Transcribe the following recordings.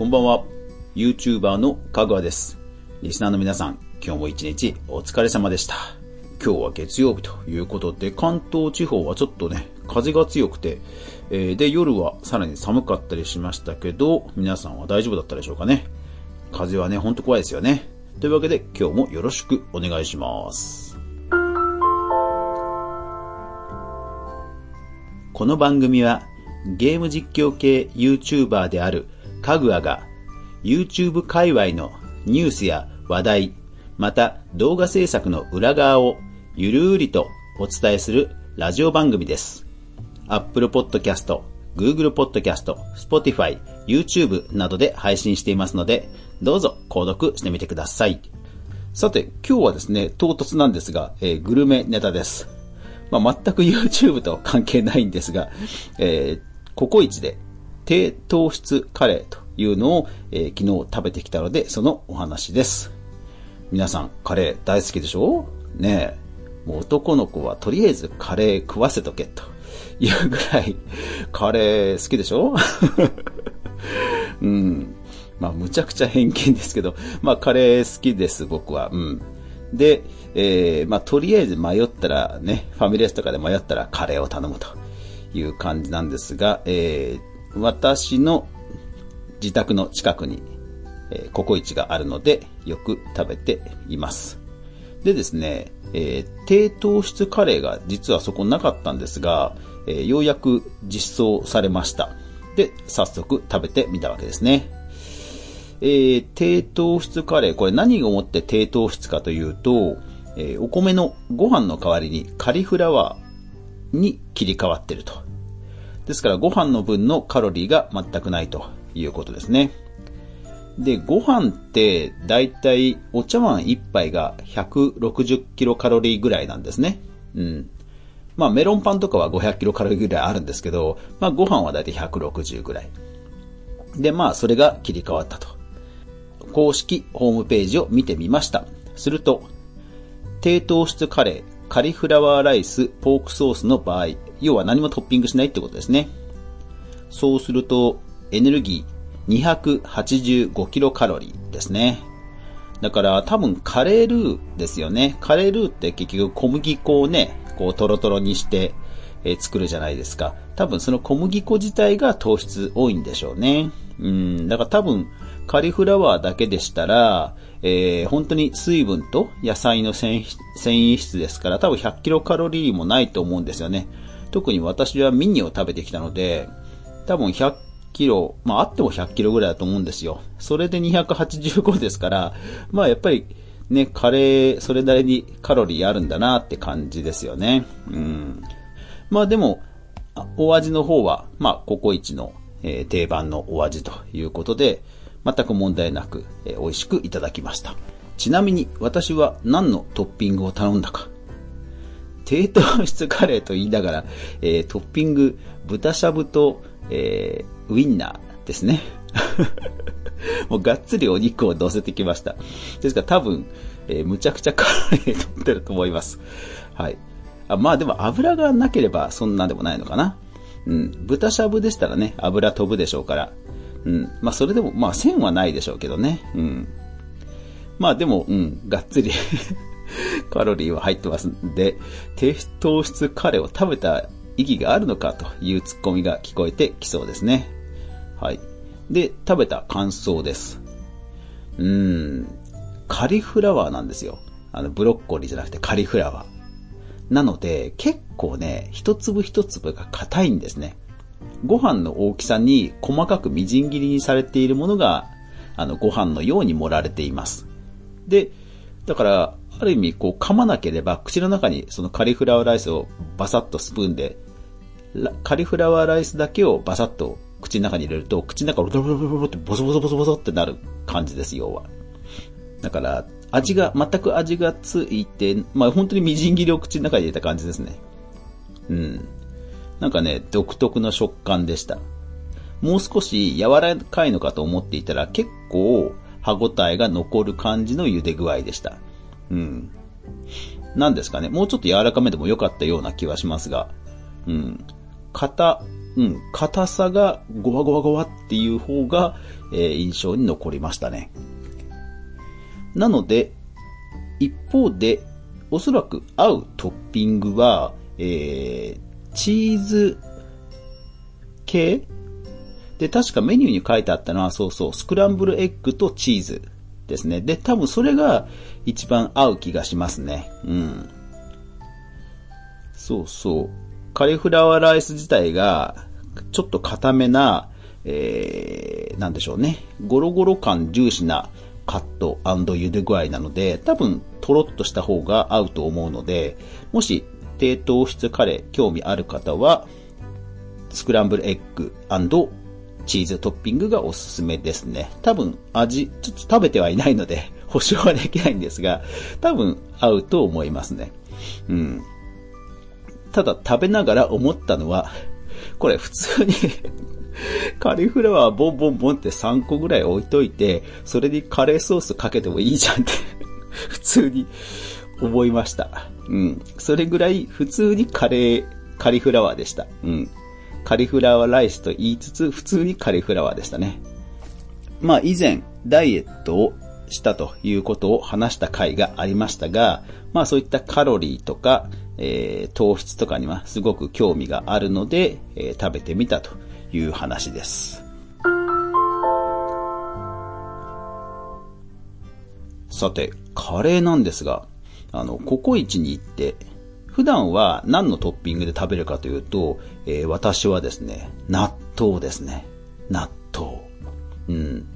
こんばんは。YouTuber のかぐわです。リスナーの皆さん、今日も一日お疲れ様でした。今日は月曜日ということで、関東地方はちょっとね、風が強くて、えーで、夜はさらに寒かったりしましたけど、皆さんは大丈夫だったでしょうかね。風はね、ほんと怖いですよね。というわけで、今日もよろしくお願いします。この番組はゲーム実況系 YouTuber であるかぐわが YouTube 界隈のニュースや話題、また動画制作の裏側をゆるーりとお伝えするラジオ番組です。Apple Podcast、Google Podcast、Spotify、YouTube などで配信していますので、どうぞ購読してみてください。さて、今日はですね、唐突なんですが、えーグルメネタです。まあ、全く YouTube と関係ないんですが、えーココイチで低糖質カレーというのを、えー昨日食べてきたので、そのお話です。皆さん、カレー大好きでしょ？ねえ。もう男の子はとりあえずカレー食わせとけというぐらいカレー好きでしょ？うん。まあ、むちゃくちゃ偏見ですけど、まあ、カレー好きです、僕は。うん。で、えー、まあ、とりあえず迷ったらね、ファミレスとかで迷ったらカレーを頼むという感じなんですが、えー、私の自宅の近くに、えーココイチがあるので、よく食べています。でですね、えー低糖質カレーが実はそこなかったんですが、えーようやく実装されました。で、早速食べてみたわけですね。えー低糖質カレー、これ何をもって低糖質かというと、えお米のご飯の代わりにカリフラワーに切り替わってると。ですからご飯の分のカロリーが全くないということですね。で、ご飯って、だいたいお茶碗一杯が160キロカロリーぐらいなんですね。うん。まあメロンパンとかは500キロカロリーぐらいあるんですけど、まあご飯はだいたい160ぐらい。で、まあそれが切り替わったと。公式ホームページを見てみました。すると、低糖質カレー、カリフラワーライス、ポークソースの場合、要は何もトッピングしないってことですね。そうすると、エネルギー285キロカロリーですね。だから多分カレールーですよね。カレールーって結局小麦粉をね、こうトロトロにして、え作るじゃないですか。多分その小麦粉自体が糖質多いんでしょうね。うん、だから多分カリフラワーだけでしたら、えー本当に水分と野菜の繊維質ですから多分100キロカロリーもないと思うんですよね。特に私はミニを食べてきたので、多分100キロ、まああっても100キロぐらいだと思うんですよ。それで285ですから、まあやっぱりね、カレー、それなりにカロリーあるんだなって感じですよね。うん。まあでも、お味の方は、まあココイチの、定番のお味ということで、全く問題なく、えー美味しくいただきました。ちなみに私は何のトッピングを頼んだか。低糖質カレーと言いながら、えートッピング、豚しゃぶと、えーウインナーですね。もうがっつりお肉を乗せてきました。ですから多分、えーむちゃくちゃカロリー取ってると思います。はい。あまあでも油がなければそんなでもないのかな。うん。豚しゃぶでしたらね、油飛ぶでしょうから。うん。まあそれでも、まあ線はないでしょうけどね。うん。まあでも、うん、がっつり カロリーは入ってますんで、低糖質カレーを食べた意義があるのかというツッコミが聞こえてきそうですね。はい。で、食べた感想です。うーん、カリフラワーなんですよ。あの、ブロッコリーじゃなくてカリフラワー。なので、結構ね、一粒一粒が硬いんですね。ご飯の大きさに細かくみじん切りにされているものが、あの、ご飯のように盛られています。で、だから、ある意味、こう、噛まなければ、口の中にそのカリフラワーライスをバサッとスプーンで、カリフラワーライスだけをバサッと口の中に入れると、口の中がロロロロロってボソボソボソボソってなる感じです、要は。だから、味が、全く味がついて、まあ本当にみじん切りを口の中に入れた感じですね。うん。なんかね、独特の食感でした。もう少し柔らかいのかと思っていたら結構歯ごたえが残る感じの茹で具合でした。うん。なんですかね。もうちょっと柔らかめでも良かったような気はしますが。うん。硬うん、硬さがゴワゴワゴワっていう方が、えー、印象に残りましたね。なので、一方で、おそらく合うトッピングは、えー、チーズ系？で、確かメニューに書いてあったのは、そうそう、スクランブルエッグとチーズですね。で、多分それが一番合う気がしますね。うん。そうそう。カリフラワーライス自体が、ちょっと固めな、えー、なんでしょうね。ゴロゴロ感重視なカット茹で具合なので、多分トロッとした方が合うと思うので、もし低糖質カレー興味ある方は、スクランブルエッグチーズトッピングがおすすめですね。多分味、ちょっと食べてはいないので 保証はできないんですが、多分合うと思いますね。うん。ただ食べながら思ったのは、これ普通に カリフラワーボンボンボンって3個ぐらい置いといて、それにカレーソースかけてもいいじゃんって 普通に思いました。うん。それぐらい普通にカレー、カリフラワーでした。うん。カリフラワーライスと言いつつ、普通にカリフラワーでしたね。まあ以前、ダイエットをしたということを話した回がありましたが、まあそういったカロリーとか、えー、糖質とかにはすごく興味があるので、えー、食べてみたという話です。さて、カレーなんですが、あの、ココイチに行って、普段は何のトッピングで食べるかというと、えー、私はですね、納豆ですね。納豆。うん。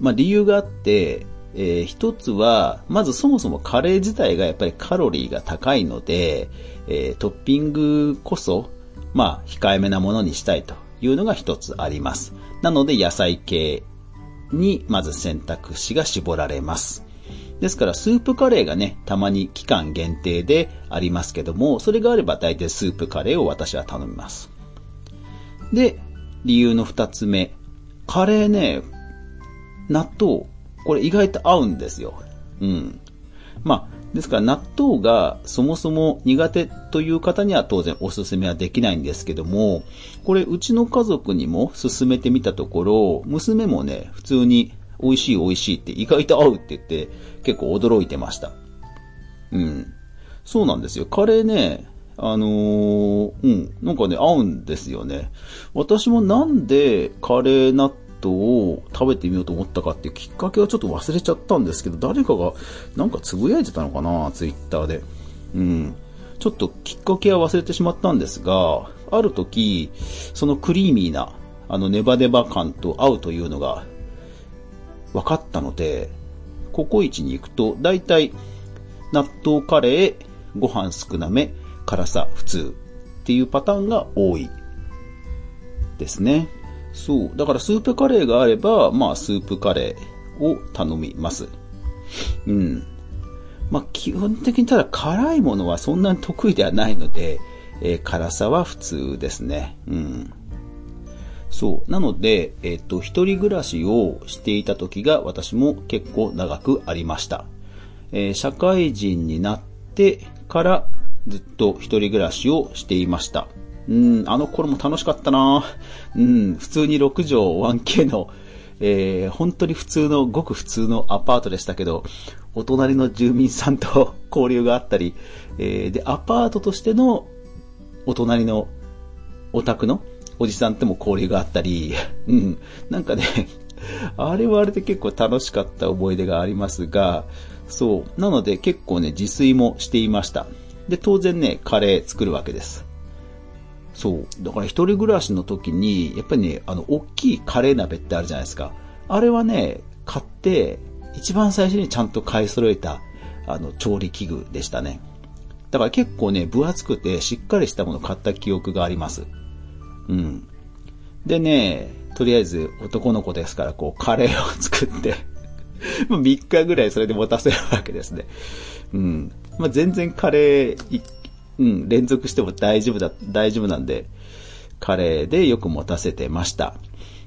まあ、理由があって、えー、一つは、まずそもそもカレー自体がやっぱりカロリーが高いので、えー、トッピングこそ、まあ、控えめなものにしたいというのが一つあります。なので野菜系にまず選択肢が絞られます。ですからスープカレーがね、たまに期間限定でありますけども、それがあれば大体スープカレーを私は頼みます。で、理由の二つ目。カレーね、納豆、これ意外と合うんですよ。うん。まあ、ですから納豆がそもそも苦手という方には当然おすすめはできないんですけども、これうちの家族にも勧めてみたところ、娘もね、普通に美味しい美味しいって意外と合うって言って結構驚いてました。うん。そうなんですよ。カレーね、あのー、うん、なんかね、合うんですよね。私もなんでカレー納トを食べてみようと思ったかっていうきっかけはちょっと忘れちゃったんですけど、誰かがなんかつぶやいてたのかな、ツイッターで。うん。ちょっときっかけは忘れてしまったんですが、ある時、そのクリーミーな、あのネバネバ感と合うというのが分かったので、ココイチに行くと、だいたい納豆カレー、ご飯少なめ、辛さ普通っていうパターンが多いですね。そう。だからスープカレーがあれば、まあスープカレーを頼みます。うん。まあ基本的にただ辛いものはそんなに得意ではないので、えー、辛さは普通ですね。うん。そう。なので、えっ、と、一人暮らしをしていた時が私も結構長くありました。えー、社会人になってからずっと一人暮らしをしていました。うん、あの頃も楽しかったなうん、普通に6畳 1K の、えー、本当に普通の、ごく普通のアパートでしたけど、お隣の住民さんと交流があったり、えー、で、アパートとしての、お隣のお宅のおじさんとも交流があったり、うん、なんかね、あれはあれで結構楽しかった思い出がありますが、そう。なので結構ね、自炊もしていました。で、当然ね、カレー作るわけです。そう。だから一人暮らしの時に、やっぱりね、あの、大きいカレー鍋ってあるじゃないですか。あれはね、買って、一番最初にちゃんと買い揃えた、あの、調理器具でしたね。だから結構ね、分厚くてしっかりしたものを買った記憶があります。うん。でね、とりあえず男の子ですから、こう、カレーを作って もう3日ぐらいそれで持たせるわけですね。うん。まあ、全然カレーうん、連続しても大丈夫だ、大丈夫なんで、カレーでよく持たせてました。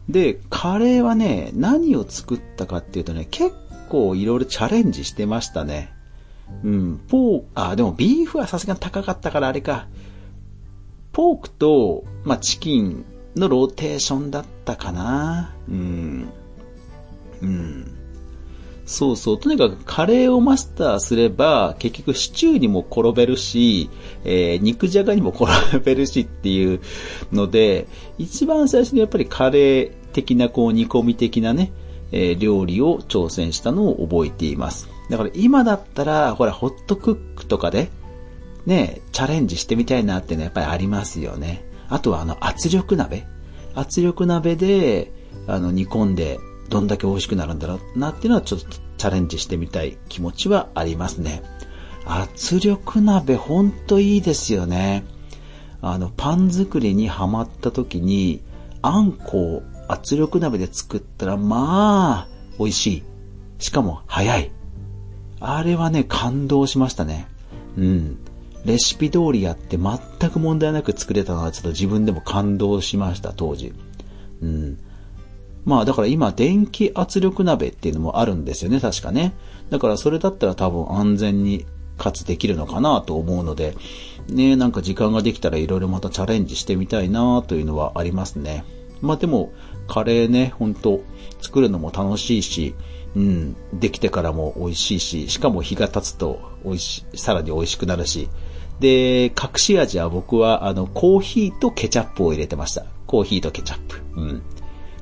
で、カレーはね、何を作ったかっていうとね、結構いろいろチャレンジしてましたね。うん、ポー、あ、でもビーフはさすがに高かったからあれか。ポークと、まあ、チキンのローテーションだったかな。うん。うん。そうそう。とにかくカレーをマスターすれば、結局シチューにも転べるし、えー、肉じゃがにも転べるしっていうので、一番最初にやっぱりカレー的なこう煮込み的なね、えー、料理を挑戦したのを覚えています。だから今だったら、ほら、ホットクックとかで、ね、チャレンジしてみたいなっていうのはやっぱりありますよね。あとはあの圧力鍋。圧力鍋で、あの、煮込んで、どんだけ美味しくなるんだろうなっていうのはちょっとチャレンジしてみたい気持ちはありますね。圧力鍋ほんといいですよね。あの、パン作りにハマった時に、あんこを圧力鍋で作ったら、まあ、美味しい。しかも、早い。あれはね、感動しましたね。うん。レシピ通りやって全く問題なく作れたのはちょっと自分でも感動しました、当時。うん。まあだから今電気圧力鍋っていうのもあるんですよね、確かね。だからそれだったら多分安全にかつできるのかなと思うので、ね、なんか時間ができたら色々またチャレンジしてみたいなというのはありますね。まあでも、カレーね、ほんと作るのも楽しいし、うん、できてからも美味しいし、しかも日が経つと美味し、さらに美味しくなるし、で、隠し味は僕はあの、コーヒーとケチャップを入れてました。コーヒーとケチャップ。うん。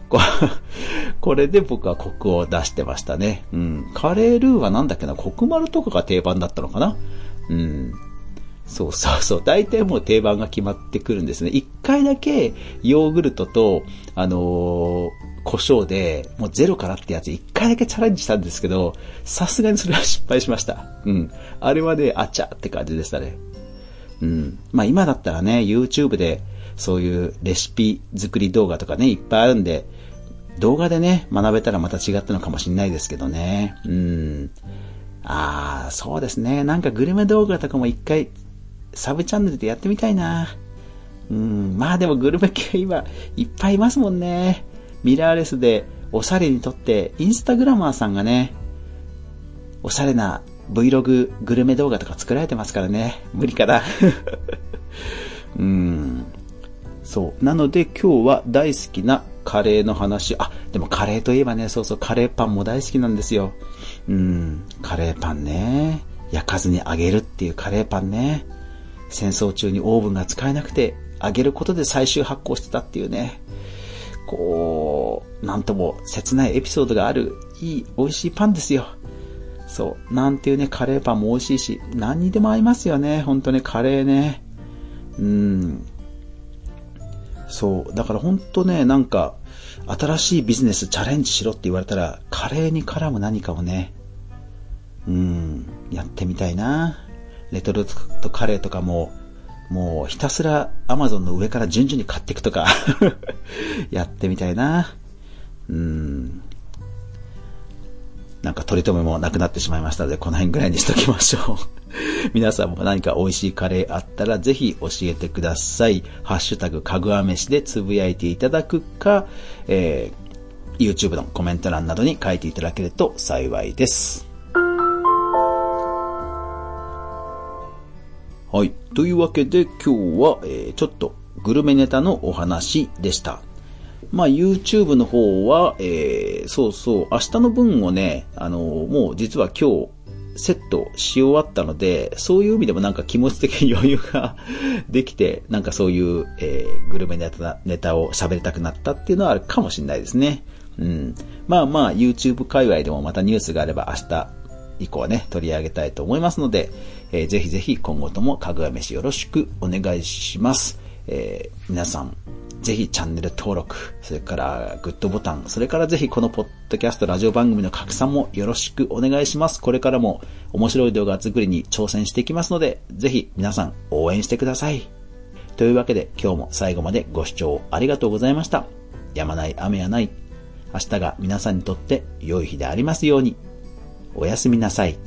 これで僕はコクを出してましたね。うん。カレールーはなんだっけな、コクマルとかが定番だったのかな？うん。そうそうそう。大体もう定番が決まってくるんですね。一回だけヨーグルトと、あのー、胡椒で、もうゼロからってやつ一回だけチャレンジしたんですけど、さすがにそれは失敗しました。うん。あれはね、あっちゃって感じでしたね。うん。まあ今だったらね、YouTube でそういうレシピ作り動画とかね、いっぱいあるんで、動画でね、学べたらまた違ったのかもしれないですけどね。うん。ああ、そうですね。なんかグルメ動画とかも一回、サブチャンネルでやってみたいな。うん。まあでもグルメ系今、いっぱいいますもんね。ミラーレスでおしゃれにとって、インスタグラマーさんがね、おしゃれな Vlog グルメ動画とか作られてますからね。無理かな。うん。そう。なので今日は大好きなカレーの話。あ、でもカレーといえばね、そうそう、カレーパンも大好きなんですよ。うん、カレーパンね。焼かずに揚げるっていうカレーパンね。戦争中にオーブンが使えなくて、揚げることで最終発酵してたっていうね。こう、なんとも切ないエピソードがある、いい、美味しいパンですよ。そう。なんていうね、カレーパンも美味しいし、何にでも合いますよね。ほんとね、カレーね。うん。そう。だから本当ね、なんか、新しいビジネスチャレンジしろって言われたら、カレーに絡む何かをね、うん、やってみたいな。レトルトカレーとかも、もうひたすらアマゾンの上から順々に買っていくとか やってみたいな。うん。なんか取り留めもなくなってしまいましたので、この辺ぐらいにしときましょう 皆さんも何か美味しいカレーあったらぜひ教えてください。ハッシュタグかぐわ飯でつぶやいていただくか、えー、YouTube のコメント欄などに書いていただけると幸いです。はい。というわけで今日は、えー、ちょっとグルメネタのお話でした。まあ、YouTube の方は、えー、そうそう、明日の分をね、あの、もう実は今日、セットし終わったので、そういう意味でもなんか気持ち的に余裕が できて、なんかそういう、えー、グルメネタネタを喋りたくなったっていうのはあるかもしれないですね。うん。まあまあ、YouTube 界隈でもまたニュースがあれば明日以降はね、取り上げたいと思いますので、えー、ぜひぜひ今後ともかぐわ飯よろしくお願いします。えー、皆さん、ぜひチャンネル登録、それからグッドボタン、それからぜひこのポッドキャストラジオ番組の拡散もよろしくお願いします。これからも面白い動画作りに挑戦していきますので、ぜひ皆さん応援してください。というわけで今日も最後までご視聴ありがとうございました。やまない雨はない。明日が皆さんにとって良い日でありますように。おやすみなさい。